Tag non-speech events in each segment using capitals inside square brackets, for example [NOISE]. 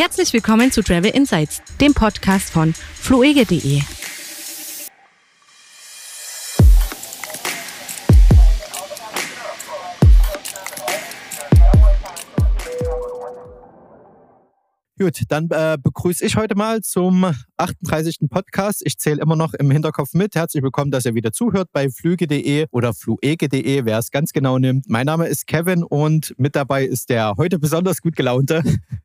Herzlich willkommen zu Travel Insights, dem Podcast von fluege.de. Gut, dann äh, begrüße ich heute mal zum 38. Podcast. Ich zähle immer noch im Hinterkopf mit. Herzlich willkommen, dass ihr wieder zuhört bei flüge.de oder fluege.de, wer es ganz genau nimmt. Mein Name ist Kevin und mit dabei ist der heute besonders gut gelaunte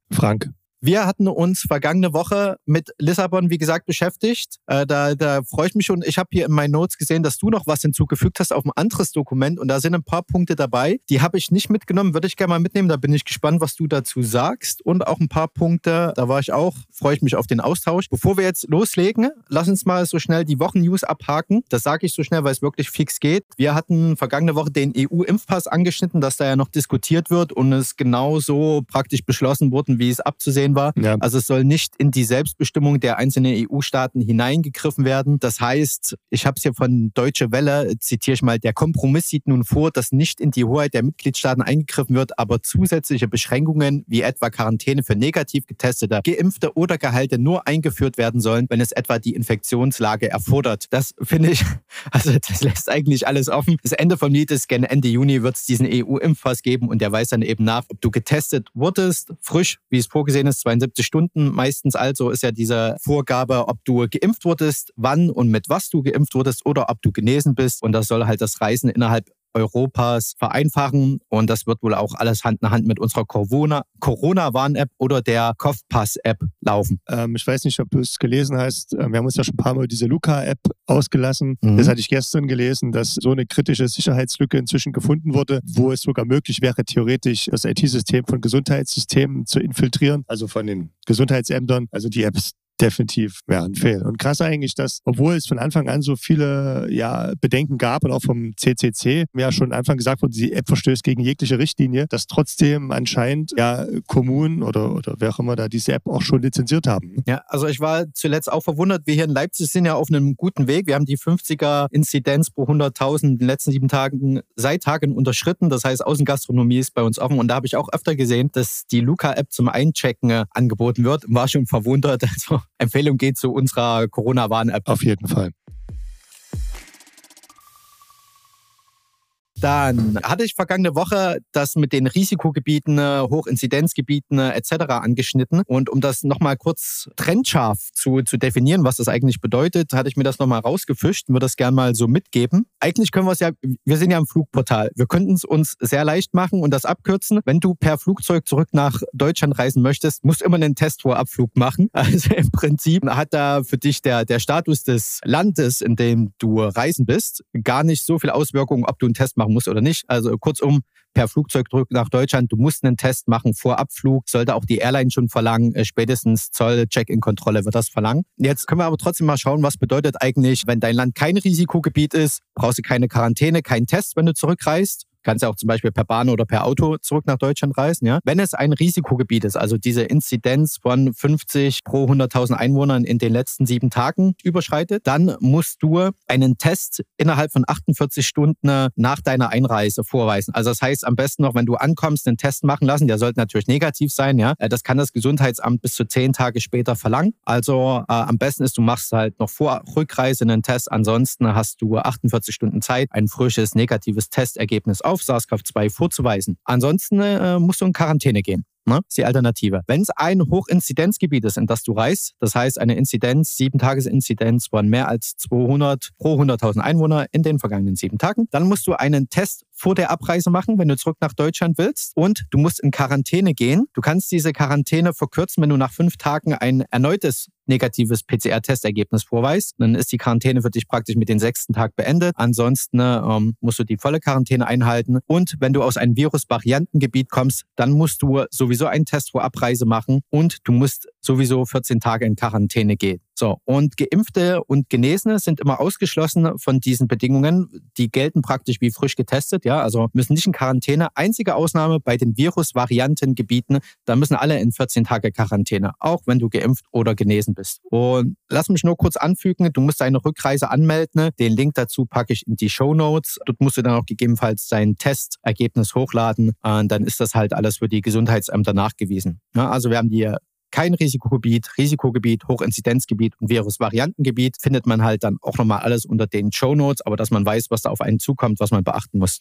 Frank. Wir hatten uns vergangene Woche mit Lissabon, wie gesagt, beschäftigt. Äh, da, da freue ich mich schon. Ich habe hier in meinen Notes gesehen, dass du noch was hinzugefügt hast auf ein anderes Dokument und da sind ein paar Punkte dabei. Die habe ich nicht mitgenommen, würde ich gerne mal mitnehmen. Da bin ich gespannt, was du dazu sagst. Und auch ein paar Punkte, da war ich auch, freue ich mich auf den Austausch. Bevor wir jetzt loslegen, lass uns mal so schnell die Wochen-News abhaken. Das sage ich so schnell, weil es wirklich fix geht. Wir hatten vergangene Woche den EU-Impfpass angeschnitten, dass da ja noch diskutiert wird und es genauso praktisch beschlossen wurde, wie es abzusehen war. Ja. Also es soll nicht in die Selbstbestimmung der einzelnen EU-Staaten hineingegriffen werden. Das heißt, ich habe es hier von Deutsche Welle, zitiere ich mal, der Kompromiss sieht nun vor, dass nicht in die Hoheit der Mitgliedstaaten eingegriffen wird, aber zusätzliche Beschränkungen wie etwa Quarantäne für negativ getestete, geimpfte oder Gehalte nur eingeführt werden sollen, wenn es etwa die Infektionslage erfordert. Das finde ich, [LAUGHS] also das lässt eigentlich alles offen. Das Ende vom Lied ist, gerne Ende Juni wird es diesen EU-Impfpass geben und der weiß dann eben nach, ob du getestet wurdest, frisch, wie es vorgesehen ist, 72 Stunden meistens also ist ja diese Vorgabe, ob du geimpft wurdest, wann und mit was du geimpft wurdest oder ob du genesen bist. Und das soll halt das Reisen innerhalb Europas vereinfachen. Und das wird wohl auch alles Hand in Hand mit unserer Corona-Warn-App oder der Kopfpass-App laufen. Ähm, ich weiß nicht, ob du es gelesen hast. Ähm, wir haben uns ja schon ein paar Mal diese Luca-App ausgelassen. Mhm. Das hatte ich gestern gelesen, dass so eine kritische Sicherheitslücke inzwischen gefunden wurde, wo es sogar möglich wäre, theoretisch das IT-System von Gesundheitssystemen zu infiltrieren, also von den Gesundheitsämtern. Also die Apps definitiv ja, ein Fehl. Und krass eigentlich, dass, obwohl es von Anfang an so viele ja, Bedenken gab und auch vom CCC ja schon Anfang gesagt wurde, die App verstößt gegen jegliche Richtlinie, dass trotzdem anscheinend ja Kommunen oder, oder wer auch immer da diese App auch schon lizenziert haben. Ja, also ich war zuletzt auch verwundert, wir hier in Leipzig sind ja auf einem guten Weg. Wir haben die 50er Inzidenz pro 100.000 in den letzten sieben Tagen seit Tagen unterschritten. Das heißt, Außengastronomie ist bei uns offen und da habe ich auch öfter gesehen, dass die Luca-App zum Einchecken äh, angeboten wird. War schon verwundert. [LAUGHS] Also Empfehlung geht zu unserer Corona-Warn-App. Auf jeden Fall. Dann hatte ich vergangene Woche das mit den Risikogebieten, Hochinzidenzgebieten etc. angeschnitten. Und um das nochmal kurz trennscharf zu, zu definieren, was das eigentlich bedeutet, hatte ich mir das nochmal rausgefischt und würde das gerne mal so mitgeben. Eigentlich können wir es ja, wir sind ja im Flugportal. Wir könnten es uns sehr leicht machen und das abkürzen. Wenn du per Flugzeug zurück nach Deutschland reisen möchtest, musst du immer einen Test vor Abflug machen. [LAUGHS] Also im Prinzip hat da für dich der, der Status des Landes, in dem du reisen bist, gar nicht so viel Auswirkungen, ob du einen Test machen musst oder nicht. Also kurzum, per Flugzeug zurück nach Deutschland, du musst einen Test machen vor Abflug, sollte auch die Airline schon verlangen, äh, spätestens Zoll, Check-in-Kontrolle wird das verlangen. Jetzt können wir aber trotzdem mal schauen, was bedeutet eigentlich, wenn dein Land kein Risikogebiet ist, brauchst du keine Quarantäne, keinen Test, wenn du zurückreist kannst ja auch zum Beispiel per Bahn oder per Auto zurück nach Deutschland reisen. Ja? Wenn es ein Risikogebiet ist, also diese Inzidenz von 50 pro 100.000 Einwohnern in den letzten sieben Tagen überschreitet, dann musst du einen Test innerhalb von 48 Stunden nach deiner Einreise vorweisen. Also das heißt am besten noch, wenn du ankommst, einen Test machen lassen. Der sollte natürlich negativ sein. Ja, Das kann das Gesundheitsamt bis zu zehn Tage später verlangen. Also äh, am besten ist, du machst halt noch vor Rückreise einen Test. Ansonsten hast du 48 Stunden Zeit, ein frisches negatives Testergebnis auf auf SARS-CoV-2 vorzuweisen. Ansonsten äh, musst du in Quarantäne gehen. Ne? Das ist die Alternative. Wenn es ein Hochinzidenzgebiet ist, in das du reist, das heißt eine Inzidenz, sieben Tagesinzidenz von mehr als 200 pro 100.000 Einwohner in den vergangenen sieben Tagen, dann musst du einen Test vor der Abreise machen, wenn du zurück nach Deutschland willst. Und du musst in Quarantäne gehen. Du kannst diese Quarantäne verkürzen, wenn du nach fünf Tagen ein erneutes negatives PCR-Testergebnis vorweist. Dann ist die Quarantäne für dich praktisch mit dem sechsten Tag beendet. Ansonsten ähm, musst du die volle Quarantäne einhalten. Und wenn du aus einem Virus-Variantengebiet kommst, dann musst du sowieso einen Test vor Abreise machen und du musst sowieso 14 Tage in Quarantäne gehen. So, und Geimpfte und Genesene sind immer ausgeschlossen von diesen Bedingungen. Die gelten praktisch wie frisch getestet, ja, also müssen nicht in Quarantäne. Einzige Ausnahme bei den Virusvariantengebieten, da müssen alle in 14 Tage Quarantäne, auch wenn du geimpft oder genesen bist. Und lass mich nur kurz anfügen, du musst deine Rückreise anmelden. Den Link dazu packe ich in die Show Notes. Dort musst du dann auch gegebenenfalls dein Testergebnis hochladen. Und dann ist das halt alles für die Gesundheitsämter nachgewiesen. Ja, also wir haben die kein Risikogebiet, Risikogebiet, Hochinzidenzgebiet und Virusvariantengebiet findet man halt dann auch nochmal alles unter den Show Notes, aber dass man weiß, was da auf einen zukommt, was man beachten muss.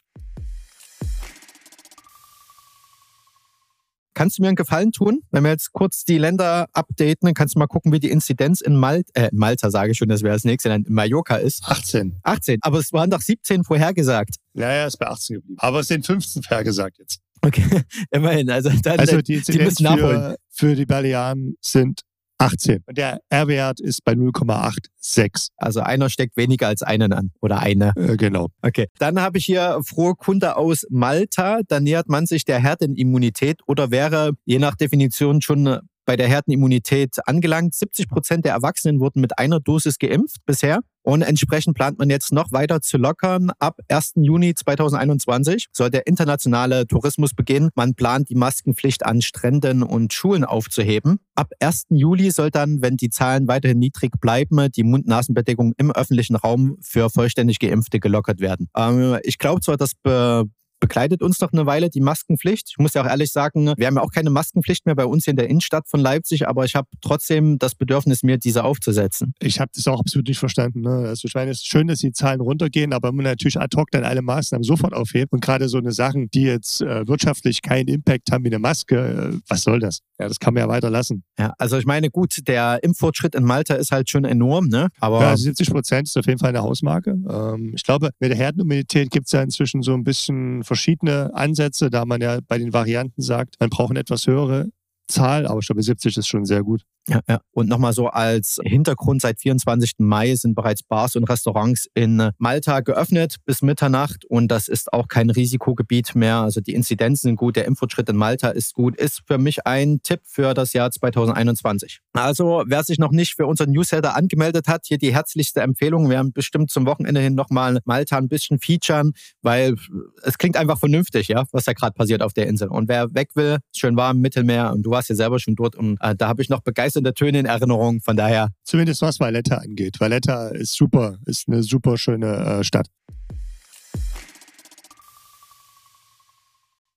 Kannst du mir einen Gefallen tun, wenn wir jetzt kurz die Länder updaten, dann kannst du mal gucken, wie die Inzidenz in Malta, äh, Malta sage ich schon, das wäre das nächste, in Mallorca ist. 18. 18, aber es waren doch 17 vorhergesagt. Naja, ist bei 18 geblieben. Aber es sind 15 vorhergesagt jetzt. Okay, [LAUGHS] immerhin. Also, dann, Also die die müssen nachholen. Für, die Balearen sind 18. Und der R-Wert ist bei 0,86. Also einer steckt weniger als einen an oder eine. Äh, genau. Okay. Dann habe ich hier frohe Kunde aus Malta. Da nähert man sich der Herdenimmunität oder wäre je nach Definition schon bei der Herdenimmunität angelangt. 70 Prozent der Erwachsenen wurden mit einer Dosis geimpft bisher. Und entsprechend plant man jetzt noch weiter zu lockern. Ab 1. Juni 2021 soll der internationale Tourismus beginnen. Man plant die Maskenpflicht an Stränden und Schulen aufzuheben. Ab 1. Juli soll dann, wenn die Zahlen weiterhin niedrig bleiben, die Mund-Nasen-Bedeckung im öffentlichen Raum für vollständig Geimpfte gelockert werden. Ähm, ich glaube zwar, das be begleitet uns doch eine Weile die Maskenpflicht. Ich muss ja auch ehrlich sagen, wir haben ja auch keine Maskenpflicht mehr bei uns hier in der Innenstadt von Leipzig, aber ich habe trotzdem das Bedürfnis, mir diese aufzusetzen. Ich habe das auch absolut nicht verstanden. Ne? Also ich meine, es ist schön, dass die Zahlen runtergehen, aber man natürlich ad hoc dann alle Maßnahmen sofort aufhebt und gerade so eine Sachen, die jetzt äh, wirtschaftlich keinen Impact haben wie eine Maske, äh, was soll das? Ja, das kann man ja weiter lassen. Ja, also ich meine, gut, der Impffortschritt in Malta ist halt schon enorm, ne? Aber Ja, also 70 Prozent ist auf jeden Fall eine Hausmarke. Ähm, ich glaube, mit der Herdenimmunität gibt es ja inzwischen so ein bisschen verschiedene Ansätze, da man ja bei den Varianten sagt, man braucht eine etwas höhere Zahl, aber ich glaube, 70 ist schon sehr gut. Ja, ja. Und nochmal so als Hintergrund, seit 24. Mai sind bereits Bars und Restaurants in Malta geöffnet bis Mitternacht und das ist auch kein Risikogebiet mehr. Also die Inzidenzen sind gut, der Impffortschritt in Malta ist gut, ist für mich ein Tipp für das Jahr 2021. Also wer sich noch nicht für unseren Newsletter angemeldet hat, hier die herzlichste Empfehlung. Wir haben bestimmt zum Wochenende hin nochmal Malta ein bisschen featuren, weil es klingt einfach vernünftig, ja, was da gerade passiert auf der Insel. Und wer weg will, schön warm, Mittelmeer und du warst ja selber schon dort und äh, da habe ich noch begeisterte Töne in Erinnerung. Von daher Zumindest was Valletta angeht. Valletta ist super, ist eine super schöne äh, Stadt.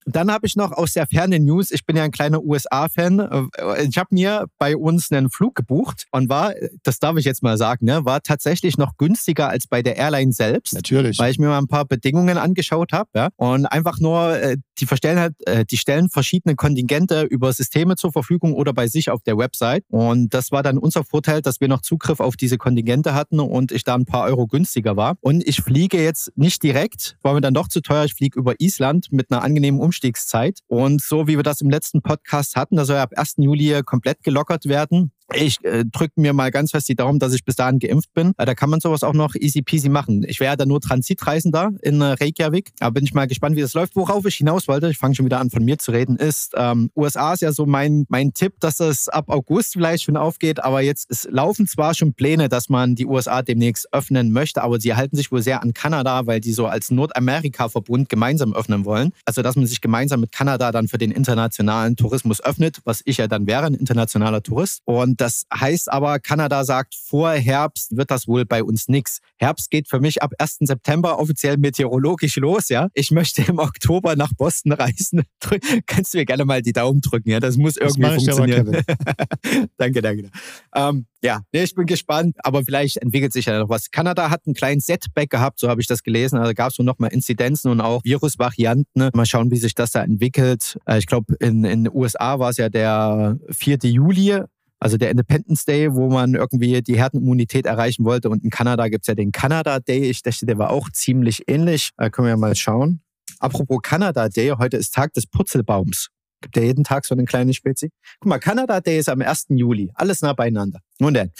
Dann habe ich noch aus der fernen News, ich bin ja ein kleiner USA-Fan, äh, ich habe mir bei uns einen Flug gebucht und war, das darf ich jetzt mal sagen, ne, war tatsächlich noch günstiger als bei der Airline selbst. Natürlich. Weil ich mir mal ein paar Bedingungen angeschaut habe, ja, und einfach nur, äh, die verstellen halt, äh, die stellen verschiedene Kontingente über Systeme zur Verfügung oder bei sich auf der Website. Und das war dann unser Vorteil, dass wir noch Zugriff auf diese Kontingente hatten und ich da ein paar Euro günstiger war. Und ich fliege jetzt nicht direkt, war mir dann doch zu teuer. Ich fliege über Island mit einer angenehmen Umstiegszeit. Und so wie wir das im letzten Podcast hatten, da soll ab 1. Juli komplett gelockert werden. Ich äh, drücke mir mal ganz fest die Daumen, dass ich bis dahin geimpft bin. Äh, da kann man sowas auch noch easy peasy machen. Ich wäre ja dann nur Transitreisender in äh, Reykjavik. Aber bin ich mal gespannt, wie das läuft. Worauf ich hinaus wollte, ich fange schon wieder an von mir zu reden, ist, ähm, USA ist ja so mein, mein Tipp, dass es ab August vielleicht schon aufgeht. Aber jetzt es laufen zwar schon Pläne, dass man die USA demnächst öffnen möchte, aber sie halten sich wohl sehr an Kanada, weil die so als Nordamerika-Verbund gemeinsam öffnen wollen. Also, dass man sich gemeinsam mit Kanada dann für den internationalen Tourismus öffnet, was ich ja dann wäre, ein internationaler Tourist. Und das heißt aber, Kanada sagt, vor Herbst wird das wohl bei uns nichts. Herbst geht für mich ab 1. September offiziell meteorologisch los, ja. Ich möchte im Oktober nach Boston reisen. [LAUGHS] Kannst du mir gerne mal die Daumen drücken, ja. Das muss irgendwie dir aber, funktionieren. [LAUGHS] danke, danke. Ähm, ja, ich bin gespannt, aber vielleicht entwickelt sich ja noch was. Kanada hat einen kleinen Setback gehabt, so habe ich das gelesen. Also gab es noch mal Inzidenzen und auch Virusvarianten. Mal schauen, wie sich das da entwickelt. Äh, Ich glaube, in, in den USA war es ja der 4. Juli, also der Independence Day, wo man irgendwie die Herdenimmunität erreichen wollte. Und in Kanada gibt es ja den Canada Day. Ich dachte, der war auch ziemlich ähnlich. Äh, können wir mal schauen. Apropos Canada Day, heute ist Tag des Purzelbaums. Gibt ja jeden Tag so eine kleine Spezi. Guck mal, Canada Day ist am 1. Juli. Alles nah beieinander. Nun denn,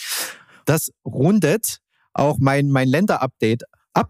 das rundet auch mein, mein Länder-Update ab.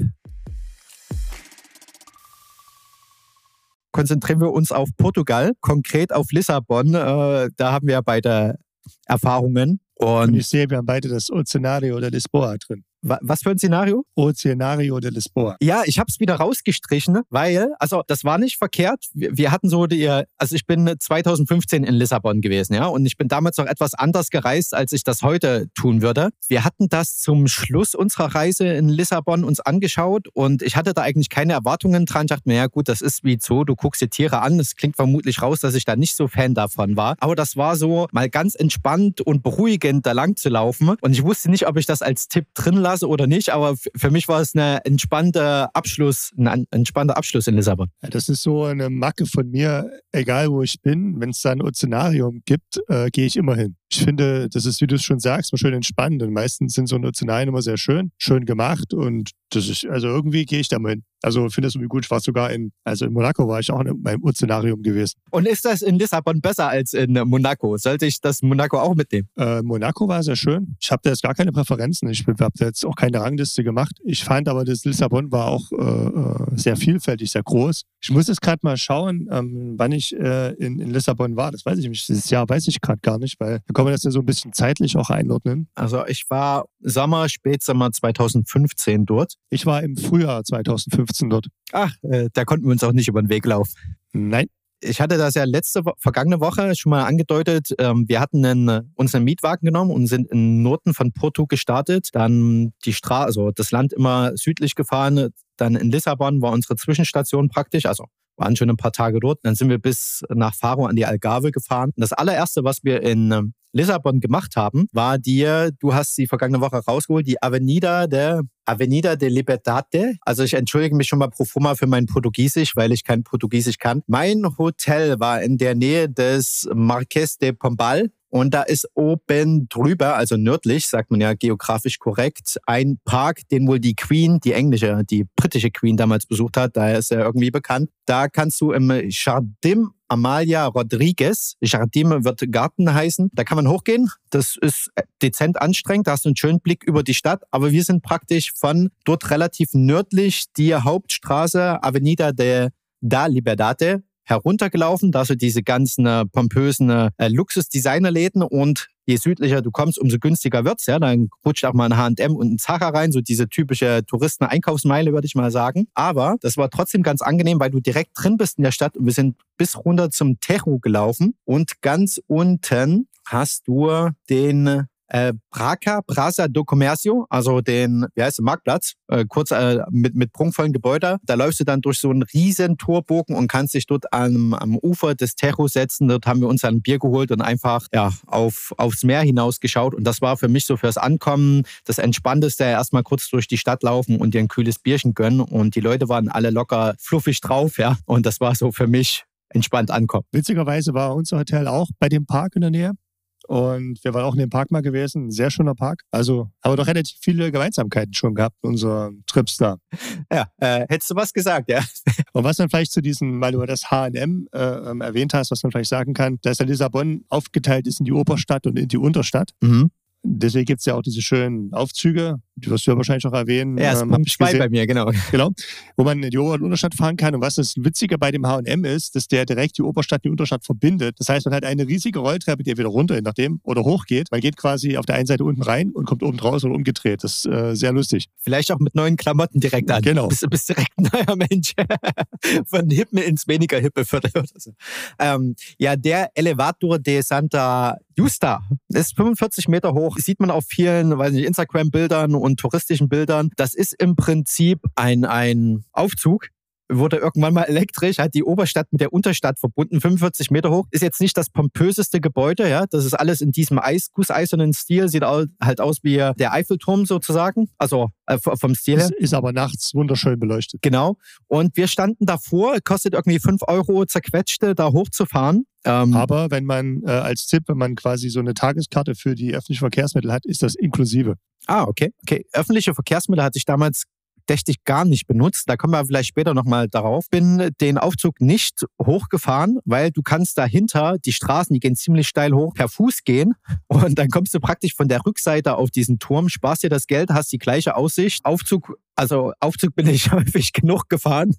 Konzentrieren wir uns auf Portugal, konkret auf Lissabon. Äh, da haben wir beide Erfahrungen. Und Und ich sehe, wir haben beide das Ozenario oder Lisboa drin. Was für ein Szenario? Oceanario de Lisboa. Ja, ich habe es wieder rausgestrichen, weil, also das war nicht verkehrt. Wir, wir, hatten so die, also ich bin 2015 in Lissabon gewesen, ja, und ich bin damals noch etwas anders gereist, als ich das heute tun würde. Wir hatten das zum Schluss unserer Reise in Lissabon uns angeschaut und ich hatte da eigentlich keine Erwartungen dran. Ich dachte mir, ja gut, das ist wie so, du guckst dir Tiere an. Es klingt vermutlich raus, dass ich da nicht so Fan davon war. Aber das war so mal ganz entspannt und beruhigend da lang zu laufen. Und ich wusste nicht, ob ich das als Tipp drin lasse oder nicht, aber für mich war es eine entspannte Abschluss, ein entspannter Abschluss in Lissabon. Ja, das ist so eine Macke von mir, egal wo ich bin, wenn es da ein Ozeanarium gibt, äh, gehe ich immer hin. Ich finde, das ist, wie du es schon sagst, mal schön entspannend. Und meistens sind so Ozeanarien immer sehr schön, schön gemacht und das ist, also irgendwie gehe ich da mal hin. Also finde es irgendwie gut. Ich war sogar in, also in Monaco war ich auch in meinem Ozeanarium gewesen. Und ist das in Lissabon besser als in Monaco? Sollte ich das Monaco auch mitnehmen? Äh, Monaco war sehr schön. Ich habe da jetzt gar keine Präferenzen. Ich habe da jetzt auch keine Rangliste gemacht. Ich fand aber, das Lissabon war auch äh, äh sehr vielfältig, sehr groß. Ich muss jetzt gerade mal schauen, ähm, wann ich äh, in, in Lissabon war. Das weiß ich nicht. Dieses Jahr weiß ich gerade gar nicht, weil da kann man das ja so ein bisschen zeitlich auch einordnen. Also ich war Sommer, Spätsommer 2015 dort. Ich war im Frühjahr 2015 dort. Ach, äh, da konnten wir uns auch nicht über den Weg laufen. Nein. Ich hatte das ja letzte, vergangene Woche schon mal angedeutet. Ähm, wir hatten einen, uns einen Mietwagen genommen und sind im Norden von Porto gestartet. Dann die Straße, also das Land immer südlich gefahren. Dann in Lissabon war unsere Zwischenstation praktisch. Also waren schon ein paar Tage dort. Dann sind wir bis nach Faro an die Algarve gefahren. Und das allererste, was wir in ähm, Lissabon gemacht haben, war dir, du hast sie vergangene Woche rausgeholt, die Avenida de Avenida de Libertate. Also ich entschuldige mich schon mal pro forma für mein Portugiesisch, weil ich kein Portugiesisch kann. Mein Hotel war in der Nähe des Marques de Pombal. Und da ist oben drüber, also nördlich, sagt man ja geografisch korrekt, ein Park, den wohl die Queen, die englische, die britische Queen damals besucht hat. Daher ist er irgendwie bekannt. Da kannst du im Jardim Amalia Rodriguez. Jardim wird Garten heißen. Da kann man hochgehen. Das ist dezent anstrengend. Da hast du einen schönen Blick über die Stadt. Aber wir sind praktisch von dort relativ nördlich die Hauptstraße Avenida de da Liberdade heruntergelaufen, da so diese ganzen äh, pompösen äh, Luxus-Designerläden und je südlicher du kommst, umso günstiger wird's. Ja, dann rutscht auch mal ein H&M und ein Zara rein, so diese typische Touristen-Einkaufsmeile, würde ich mal sagen. Aber das war trotzdem ganz angenehm, weil du direkt drin bist in der Stadt und wir sind bis runter zum Tejo gelaufen und ganz unten hast du den äh, Braca, Praça do Comércio, also den, wie heißt der, Marktplatz, äh, kurz äh, mit, mit prunkvollen Gebäude. Da läufst du dann durch so einen riesen Torbogen und kannst dich dort am, am Ufer des Tejo setzen. Dort haben wir uns ein Bier geholt und einfach ja, auf, aufs Meer hinaus geschaut. Und das war für mich so fürs Ankommen das Entspannteste, erstmal kurz durch die Stadt laufen und dir ein kühles Bierchen gönnen. Und die Leute waren alle locker fluffig drauf, ja. Und das war so für mich entspannt ankommen. Witzigerweise war unser Hotel auch bei dem Park in der Nähe. Und wir waren auch in dem Park mal gewesen, ein sehr schöner Park. Also haben wir doch relativ viele Gemeinsamkeiten schon gehabt, unsere Trips da. [LAUGHS] Ja, äh, hättest du was gesagt, ja. [LAUGHS] Und was man vielleicht zu diesem, weil du das H&M äh, ähm, erwähnt hast, was man vielleicht sagen kann, dass der Lissabon aufgeteilt ist in die Oberstadt und in die Unterstadt. Mhm. Deswegen gibt es ja auch diese schönen Aufzüge, die wirst du ja wahrscheinlich auch erwähnen. Ja, es ähm, Punkt 2 bei mir, genau. Genau, wo man in die Ober- und Unterstadt fahren kann. Und was das Witzige bei dem H&M ist, dass der direkt die Oberstadt und die Unterstadt verbindet. Das heißt, man hat eine riesige Rolltreppe, die wieder runter, je nachdem, oder hochgeht. Man geht quasi auf der einen Seite unten rein und kommt oben raus und umgedreht. Das ist äh, sehr lustig. Vielleicht auch mit neuen Klamotten direkt an. Genau. Bist, bist direkt ein neuer Mensch. [LAUGHS] Von Hippen ins weniger hippe Viertel oder so. Ähm, ja, der Elevator de Santa Justa ist 45 Meter hoch. Sieht man auf vielen, weiß nicht, Instagram-Bildern und touristischen Bildern. Das ist im Prinzip ein, ein Aufzug, wurde irgendwann mal elektrisch, hat die Oberstadt mit der Unterstadt verbunden, 45 Meter hoch. Ist jetzt nicht das pompöseste Gebäude, ja. Das ist alles in diesem Eis, gusseisernen Stil, sieht halt aus wie der Eiffelturm sozusagen. Also äh, vom Stil her. Ist aber nachts wunderschön beleuchtet. Genau. Und wir standen davor, kostet irgendwie 5 Euro zerquetschte, da hochzufahren. Ähm, aber wenn man äh, als Tipp, wenn man quasi so eine Tageskarte für die öffentlichen Verkehrsmittel hat, ist das inklusive. Ah, okay. Okay. Öffentliche Verkehrsmittel hatte ich damals verdächtig gar nicht benutzt. Da kommen wir vielleicht später nochmal darauf. Bin den Aufzug nicht hochgefahren, weil du kannst dahinter, die Straßen, die gehen ziemlich steil hoch, per Fuß gehen. Und dann kommst du praktisch von der Rückseite auf diesen Turm, sparst dir das Geld, hast die gleiche Aussicht. Aufzug, also Aufzug bin ich [LAUGHS] häufig genug gefahren.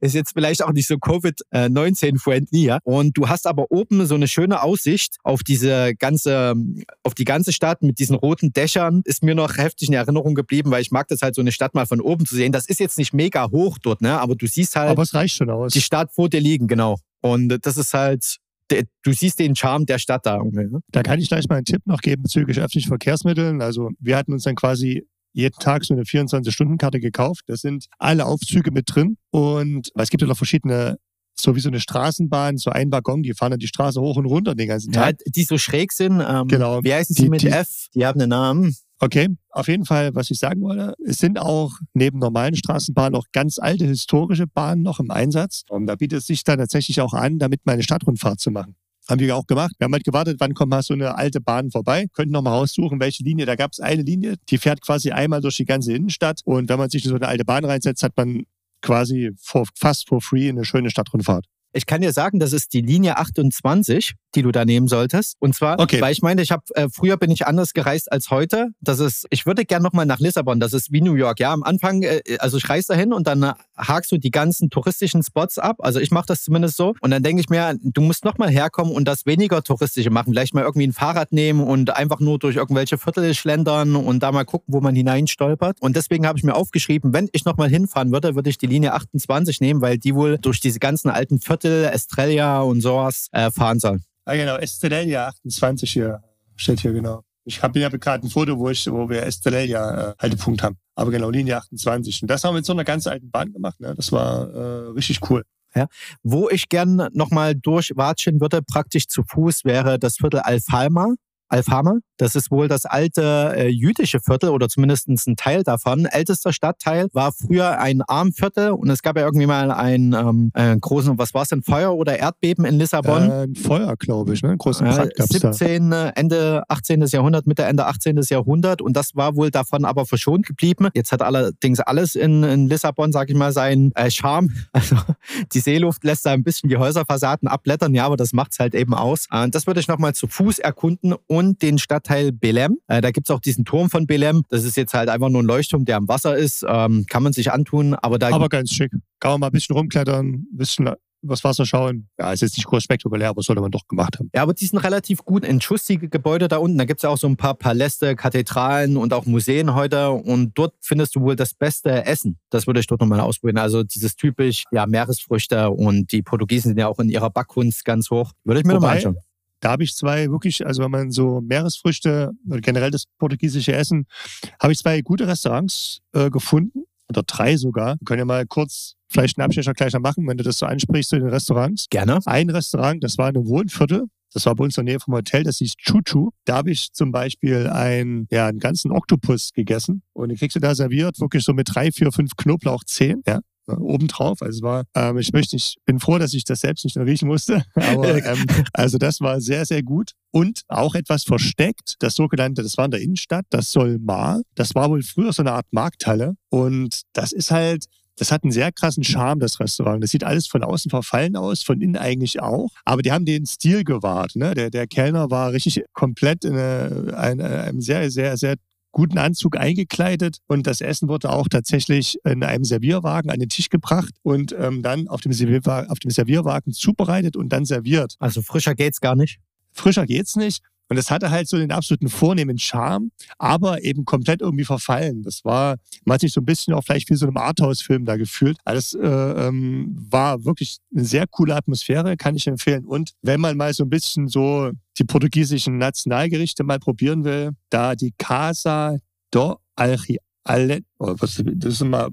Ist jetzt vielleicht auch nicht so Covid-19-friendly, ja. Und du hast aber oben so eine schöne Aussicht auf diese ganze, auf die ganze Stadt mit diesen roten Dächern. Ist mir noch heftig in Erinnerung geblieben, weil ich mag das halt so eine Stadt mal von oben zu sehen. Das ist jetzt nicht mega hoch dort, ne? Aber du siehst halt. Aber es reicht schon aus. Die Stadt vor dir liegen, genau. Und das ist halt, du siehst den Charme der Stadt da. Ne? Da kann ich gleich mal einen Tipp noch geben bezüglich öffentlichen Verkehrsmitteln. Also wir hatten uns dann quasi jeden Tag so eine 24-Stunden-Karte gekauft. Da sind alle Aufzüge mit drin. Und es gibt ja noch verschiedene so wie so eine Straßenbahn, so ein Waggon, die fahren dann die Straße hoch und runter den ganzen Tag. Ja, die so schräg sind. Ähm, genau. Wie heißen sie die, mit die, F? Die haben einen Namen. Okay, auf jeden Fall, was ich sagen wollte, es sind auch neben normalen Straßenbahnen auch ganz alte historische Bahnen noch im Einsatz. Und da bietet es sich dann tatsächlich auch an, damit mal eine Stadtrundfahrt zu machen. Haben wir auch gemacht. Wir haben halt gewartet, wann kommt mal so eine alte Bahn vorbei. Könnten noch mal raussuchen, welche Linie. Da gab es eine Linie, die fährt quasi einmal durch die ganze Innenstadt. Und wenn man sich in so eine alte Bahn reinsetzt, hat man quasi for, fast for free eine schöne Stadtrundfahrt. Ich kann dir sagen, das ist die Linie 28, die du da nehmen solltest. Und zwar, okay. weil ich meine, ich habe äh, früher bin ich anders gereist als heute. Das ist, ich würde gerne nochmal nach Lissabon. Das ist wie New York. Ja, am Anfang, äh, also ich reise dahin und dann äh, hakst du die ganzen touristischen Spots ab. Also ich mache das zumindest so. Und dann denke ich mir, du musst nochmal herkommen und das weniger touristische machen. Vielleicht mal irgendwie ein Fahrrad nehmen und einfach nur durch irgendwelche Viertel schlendern und da mal gucken, wo man hineinstolpert. Und deswegen habe ich mir aufgeschrieben, wenn ich nochmal hinfahren würde, würde ich die Linie 28 nehmen, weil die wohl durch diese ganzen alten Viertel Viertel, Estrella und sowas äh, fahren soll. Ah, genau, Estrella 28 hier steht hier genau. Ich habe ja gerade ein Foto, wo, ich, wo wir Estrella äh, Haltepunkt haben. Aber genau, Linie 28. Und das haben wir mit so einer ganz alten Bahn gemacht. Ne? Das war äh, richtig cool. Ja. Wo ich gern nochmal durchwatschen würde, praktisch zu Fuß, wäre das Viertel Alfalma. Alfama. Das ist wohl das alte äh, jüdische Viertel oder zumindest ein Teil davon. Ältester Stadtteil war früher ein Armviertel und es gab ja irgendwie mal einen ähm, äh, großen, was war es denn, Feuer oder Erdbeben in Lissabon? Äh, Feuer, glaube ich, ne? Einen großen Brand äh, 17, da. Ende 18. Jahrhundert, Mitte, Ende 18. Jahrhundert und das war wohl davon aber verschont geblieben. Jetzt hat allerdings alles in, in Lissabon, sage ich mal, seinen äh, Charme. [LAUGHS] Also die Seeluft lässt da ein bisschen die Häuserfassaden abblättern, ja, aber das macht es halt eben aus. Äh, das würde ich nochmal zu Fuß erkunden und den Stadtteil Belem. Äh, da gibt es auch diesen Turm von Belem. Das ist jetzt halt einfach nur ein Leuchtturm, der am Wasser ist. Ähm, kann man sich antun, aber da. Aber ganz schick. Kann man mal ein bisschen rumklettern, ein bisschen übers Wasser schauen. Ja, ist jetzt nicht groß spektakulär, aber sollte man doch gemacht haben. Ja, aber die sind relativ gut in Schuss, die Gebäude da unten. Da gibt es ja auch so ein paar Paläste, Kathedralen und auch Museen heute. Und dort findest du wohl das beste Essen. Das würde ich dort nochmal ausprobieren. Also dieses typisch, ja, Meeresfrüchte und die Portugiesen sind ja auch in ihrer Backkunst ganz hoch. Würde ich mir nochmal anschauen. Da habe ich zwei wirklich, also wenn man so Meeresfrüchte oder generell das portugiesische Essen, habe ich zwei gute Restaurants äh, gefunden oder drei sogar. Wir können ja mal kurz vielleicht einen Abstecher gleich noch machen, wenn du das so ansprichst zu den Restaurants. Gerne. Ein Restaurant, das war in einem Wohnviertel. Das war bei uns in der Nähe vom Hotel, das hieß Chuchu. Da habe ich zum Beispiel ein, ja, einen ganzen Oktopus gegessen. Und den kriegst du da serviert, wirklich so mit drei, vier, fünf Knoblauchzehen. Ja, obendrauf. Also war, ähm, ich möchte nicht, bin froh, dass ich das selbst nicht riechen musste. [LAUGHS] Aber ähm, also das war sehr, sehr gut. Und auch etwas versteckt, das sogenannte, das war in der Innenstadt, das Solmar. Das war wohl früher so eine Art Markthalle. Und das ist halt, das hat einen sehr krassen Charme, das Restaurant. Das sieht alles von außen verfallen aus, von innen eigentlich auch. Aber die haben den Stil gewahrt. Ne? Der, der Kellner war richtig komplett in eine, einem sehr, sehr, sehr guten Anzug eingekleidet und das Essen wurde auch tatsächlich in einem Servierwagen an den Tisch gebracht und ähm, dann auf dem, Servierwagen, auf dem Servierwagen zubereitet und dann serviert. Also frischer geht's gar nicht? Frischer geht's nicht. Und es hatte halt so den absoluten vornehmen Charme, aber eben komplett irgendwie verfallen. Das war, man hat sich so ein bisschen auch vielleicht wie so einem Arthouse-Film da gefühlt. Alles äh, ähm, war wirklich eine sehr coole Atmosphäre, kann ich empfehlen. Und wenn man mal so ein bisschen so die portugiesischen Nationalgerichte mal probieren will, da die Casa do Alri, oh, was, das ist immer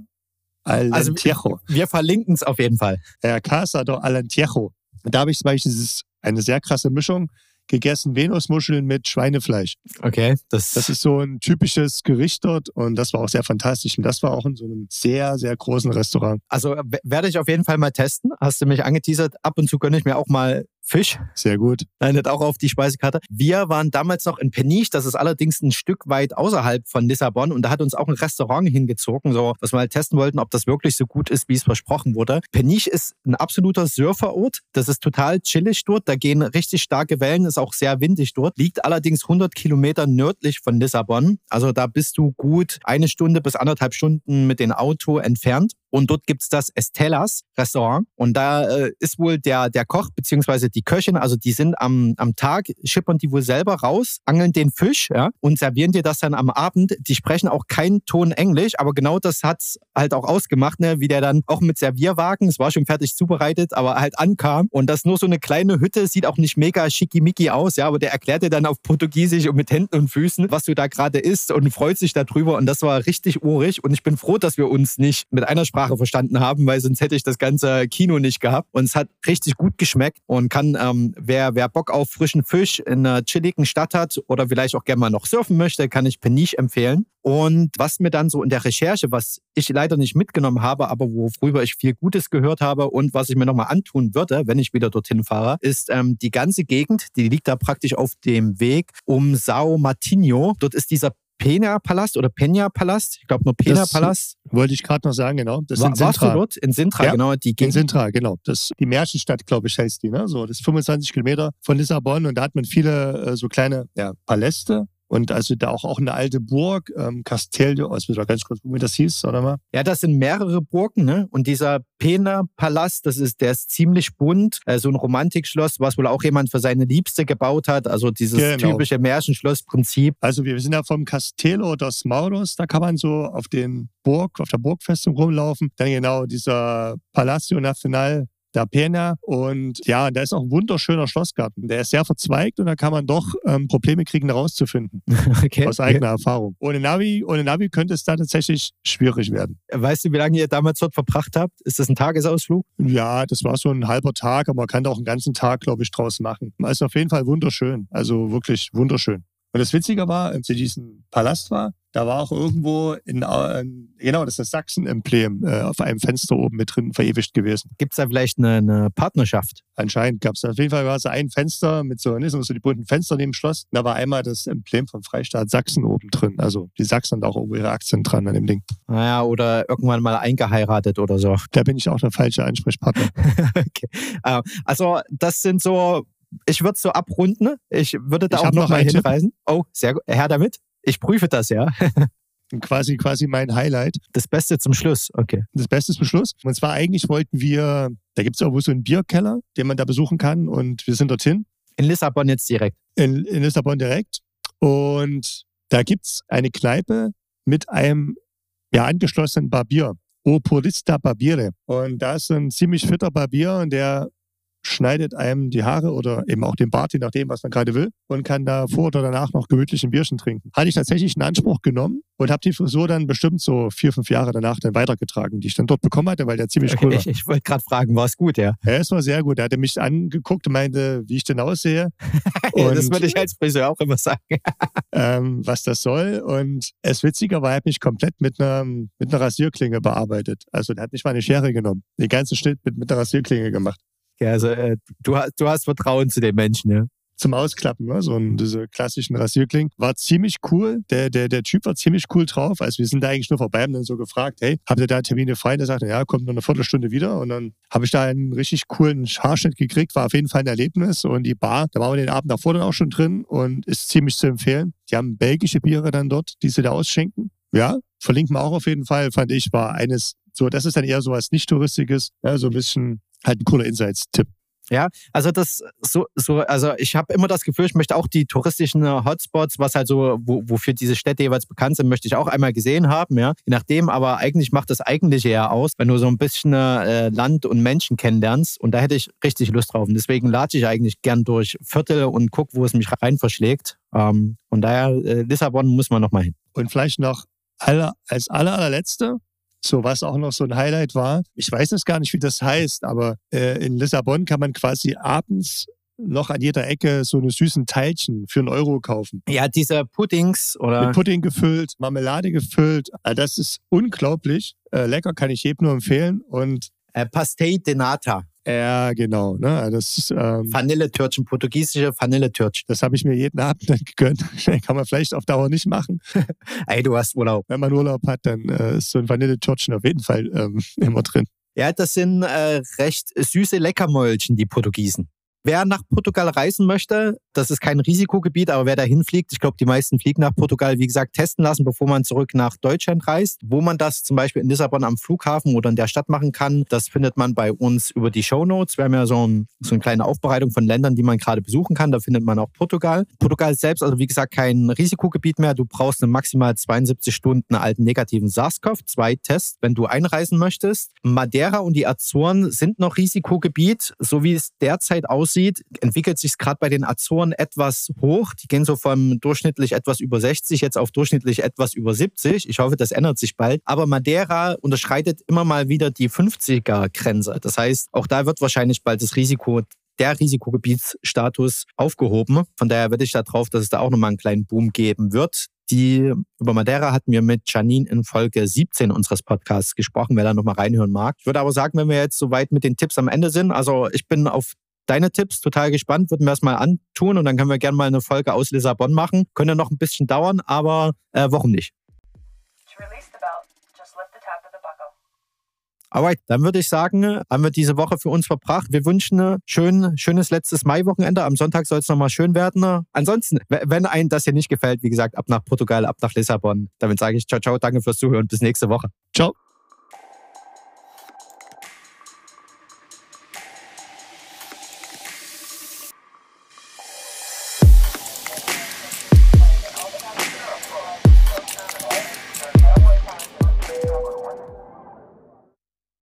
Alentejo. Also, wir verlinken es auf jeden Fall. Ja, Casa do Alentejo. Da habe ich zum Beispiel dieses, eine sehr krasse Mischung gegessen Venusmuscheln mit Schweinefleisch. Okay. Das, das ist so ein typisches Gericht dort und das war auch sehr fantastisch. Und das war auch in so einem sehr, sehr großen Restaurant. Also werde ich auf jeden Fall mal testen. Hast du mich angeteasert? Ab und zu gönne ich mir auch mal Fisch. Sehr gut. Landet auch auf die Speisekarte. Wir waren damals noch in Peniche, das ist allerdings ein Stück weit außerhalb von Lissabon und da hat uns auch ein Restaurant hingezogen, so was wir halt testen wollten, ob das wirklich so gut ist, wie es versprochen wurde. Peniche ist ein absoluter Surferort. Das ist total chillig dort. Da gehen richtig starke Wellen, ist auch sehr windig dort. Liegt allerdings 100 Kilometer nördlich von Lissabon. Also da bist du gut eine Stunde bis anderthalb Stunden mit dem Auto entfernt. Und dort gibt's das Estelas Restaurant. Und da äh, ist wohl der, der Koch beziehungsweise die Köchin, also die sind am, am Tag, schippern die wohl selber raus, angeln den Fisch ja, und servieren dir das dann am Abend. Die sprechen auch keinen Ton Englisch, aber genau das hat's halt auch ausgemacht, ne, wie der dann auch mit Servierwagen, es war schon fertig zubereitet, aber halt ankam. Und das nur so eine kleine Hütte, sieht auch nicht mega schickimicki aus, ja, aber der erklärt dir dann auf Portugiesisch und mit Händen und Füßen, was du da gerade isst und freut sich darüber. Und das war richtig urig. Und ich bin froh, dass wir uns nicht mit einer Sprache Sprache verstanden haben, weil sonst hätte ich das ganze Kino nicht gehabt. Und es hat richtig gut geschmeckt und kann, ähm, wer, wer Bock auf frischen Fisch in einer chilligen Stadt hat oder vielleicht auch gerne mal noch surfen möchte, kann ich Peniche empfehlen. Und was mir dann so in der Recherche, was ich leider nicht mitgenommen habe, aber worüber ich viel Gutes gehört habe und was ich mir nochmal antun würde, wenn ich wieder dorthin fahre, ist ähm, die ganze Gegend, die liegt da praktisch auf dem Weg um Sao Martinho. Dort ist dieser Pena-Palast oder Peña-Palast. Ich glaube nur Pena-Palast. Wollte ich gerade noch sagen, genau. Das War, in Sintra. Warst du dort? In Sintra, ja, genau. Die in Sintra, genau. Das, die Märchenstadt, glaube ich, heißt die. Ne? So, das ist 25 Kilometer von Lissabon und da hat man viele äh, so kleine ja, Paläste und also da auch, auch eine alte Burg, ähm, Castello, also wieder ganz kurz gucken, wie das hieß, oder mal? Ja, das sind mehrere Burgen, ne? Und dieser Pena-Palast, das ist, der ist ziemlich bunt, äh, so ein Romantikschloss, was wohl auch jemand für seine Liebste gebaut hat. Also dieses genau. typische Märchenschloss-Prinzip. Also wir sind ja vom Castello dos Mauros, da kann man so auf den Burg, auf der Burgfestung rumlaufen. Dann genau dieser Palacio Nacional der Pena. Und ja, da ist auch ein wunderschöner Schlossgarten. Der ist sehr verzweigt und da kann man doch ähm, Probleme kriegen, da rauszufinden. [LAUGHS] Okay. Aus eigener okay. Erfahrung. Ohne Navi, ohne Navi könnte es da tatsächlich schwierig werden. Weißt du, wie lange ihr damals dort verbracht habt? Ist das ein Tagesausflug? Ja, das war so ein halber Tag, aber man kann da auch einen ganzen Tag, glaube ich, draus machen. Es ist auf jeden Fall wunderschön. Also wirklich wunderschön. Und das Witzige war, als ich diesen Palast war, da war auch irgendwo in, äh, genau, das ist das Sachsen-Emblem äh, auf einem Fenster oben mit drin verewigt gewesen. Gibt es da vielleicht eine, eine Partnerschaft? Anscheinend gab es. Auf jeden Fall war es ein Fenster mit so, ne, so die bunten Fenster neben dem Schloss. Da war einmal das Emblem vom Freistaat Sachsen oben drin. Also die Sachsen haben da auch irgendwo ihre Aktien dran an dem Ding. Naja, oder irgendwann mal eingeheiratet oder so. Da bin ich auch der falsche Ansprechpartner. [LAUGHS] okay. Äh, also das sind so ich würde es so abrunden. Ich würde da ich auch noch, mal hinreisen. Tipp. Oh, sehr gut. Herr damit. Ich prüfe das, ja. [LAUGHS] quasi, quasi mein Highlight. Das Beste zum Schluss, okay. Das Beste zum Schluss. Und zwar eigentlich wollten wir, da gibt es irgendwo so einen Bierkeller, den man da besuchen kann und wir sind dorthin. In Lissabon jetzt direkt. In, in Lissabon direkt. Und da gibt es eine Kneipe mit einem ja, angeschlossenen Barbier. O Purista Barbiere. Und da ist ein ziemlich fitter Barbier und der schneidet einem die Haare oder eben auch den Bart, je nachdem, was man gerade will, und kann da vor oder danach noch gemütlich ein Bierchen trinken. Hatte ich tatsächlich in Anspruch genommen und habe die Frisur dann bestimmt so vier, fünf Jahre danach dann weitergetragen, die ich dann dort bekommen hatte, weil der ziemlich cool war. Ich, ich wollte gerade fragen, war es gut, ja? Ja, es war sehr gut. Er hatte mich angeguckt und meinte, wie ich denn aussehe. [LAUGHS] und, das würde ich als Friseur auch immer sagen. [LAUGHS] ähm, was das soll. Und es witziger war, er hat mich komplett mit einer, mit einer Rasierklinge bearbeitet. Also der hat nicht mal eine Schere genommen. Den ganzen Schnitt mit, mit einer Rasierklinge gemacht. Also äh, du, du hast Vertrauen zu den Menschen, ja zum Ausklappen, ne? so ein, diese klassischen Rasierklingen. War ziemlich cool. Der, der, der Typ war ziemlich cool drauf. Also wir sind da eigentlich nur vorbei, haben dann so gefragt, hey, habt ihr da Termine frei? Der sagte, ja, kommt nur eine Viertelstunde wieder. Und dann habe ich da einen richtig coolen Haarschnitt gekriegt. War auf jeden Fall ein Erlebnis. Und die Bar, da waren wir den Abend davor dann auch schon drin und ist ziemlich zu empfehlen. Die haben belgische Biere dann dort, die sie da ausschenken. Ja, verlinken wir auch auf jeden Fall, fand ich, war eines so, das ist dann eher so was nicht-touristisches, ja, so ein bisschen halt ein cooler Insights-Tipp. Ja, also das so, so also ich habe immer das Gefühl, ich möchte auch die touristischen Hotspots, was halt so, wo, wofür diese Städte jeweils bekannt sind, möchte ich auch einmal gesehen haben, ja. Je nachdem, aber eigentlich macht das Eigentliche ja aus, wenn du so ein bisschen äh, Land und Menschen kennenlernst. Und da hätte ich richtig Lust drauf. Und deswegen lade ich eigentlich gern durch Viertel und guck, wo es mich rein verschlägt. Ähm, von daher, äh, Lissabon muss man nochmal hin. Und vielleicht noch aller, als aller, allerletzte, so, was auch noch so ein Highlight war, ich weiß es gar nicht, wie das heißt, aber äh, in Lissabon kann man quasi abends noch an jeder Ecke so eine süßen Teilchen für einen Euro kaufen. Ja, diese Puddings oder. Mit Pudding gefüllt, Marmelade gefüllt. Das ist unglaublich. Äh, lecker, kann ich jedem nur empfehlen. Und äh, Pastei de Nata. Ja, genau. Ne? Das, ähm, Vanilletörtchen, portugiesische Vanilletörtchen. Das habe ich mir jeden Abend dann gegönnt. [LAUGHS] Kann man vielleicht auf Dauer nicht machen. [LAUGHS] Ey, du hast Urlaub. Wenn man Urlaub hat, dann äh, ist so ein Vanilletörtchen auf jeden Fall ähm, [LAUGHS] immer drin. Ja, das sind äh, recht süße Leckermäulchen, die Portugiesen. Wer nach Portugal reisen möchte, das ist kein Risikogebiet, aber wer dahin fliegt, ich glaube, die meisten fliegen nach Portugal, wie gesagt, testen lassen, bevor man zurück nach Deutschland reist. Wo man das zum Beispiel in Lissabon am Flughafen oder in der Stadt machen kann, das findet man bei uns über die Show Notes. Wir haben ja so, ein, so eine kleine Aufbereitung von Ländern, die man gerade besuchen kann. Da findet man auch Portugal. Portugal selbst, also wie gesagt, kein Risikogebiet mehr. Du brauchst einen maximal 72 Stunden alten negativen SARS-CoV-2-Test, wenn du einreisen möchtest. Madeira und die Azoren sind noch Risikogebiet, so wie es derzeit aussieht aussieht, entwickelt sich es gerade bei den Azoren etwas hoch. Die gehen so vom durchschnittlich etwas über 60 jetzt auf durchschnittlich etwas über 70. Ich hoffe, das ändert sich bald. Aber Madeira unterschreitet immer mal wieder die 50er-Grenze. Das heißt, auch da wird wahrscheinlich bald das Risiko der Risikogebietsstatus aufgehoben. Von daher werde ich darauf, dass es da auch nochmal einen kleinen Boom geben wird. Die über Madeira hatten wir mit Janine in Folge 17 unseres Podcasts gesprochen, wer da nochmal reinhören mag. Ich würde aber sagen, wenn wir jetzt soweit mit den Tipps am Ende sind, also ich bin auf deine Tipps. Total gespannt, würden wir es mal antun und dann können wir gerne mal eine Folge aus Lissabon machen. Könnte noch ein bisschen dauern, aber äh, warum nicht? Alright, dann würde ich sagen, haben wir diese Woche für uns verbracht. Wir wünschen ein schön, schönes letztes Mai-Wochenende. Am Sonntag soll es nochmal schön werden. Ansonsten, wenn einem das hier nicht gefällt, wie gesagt, ab nach Portugal, ab nach Lissabon. Damit sage ich ciao, ciao, danke fürs Zuhören. Bis nächste Woche. Ciao.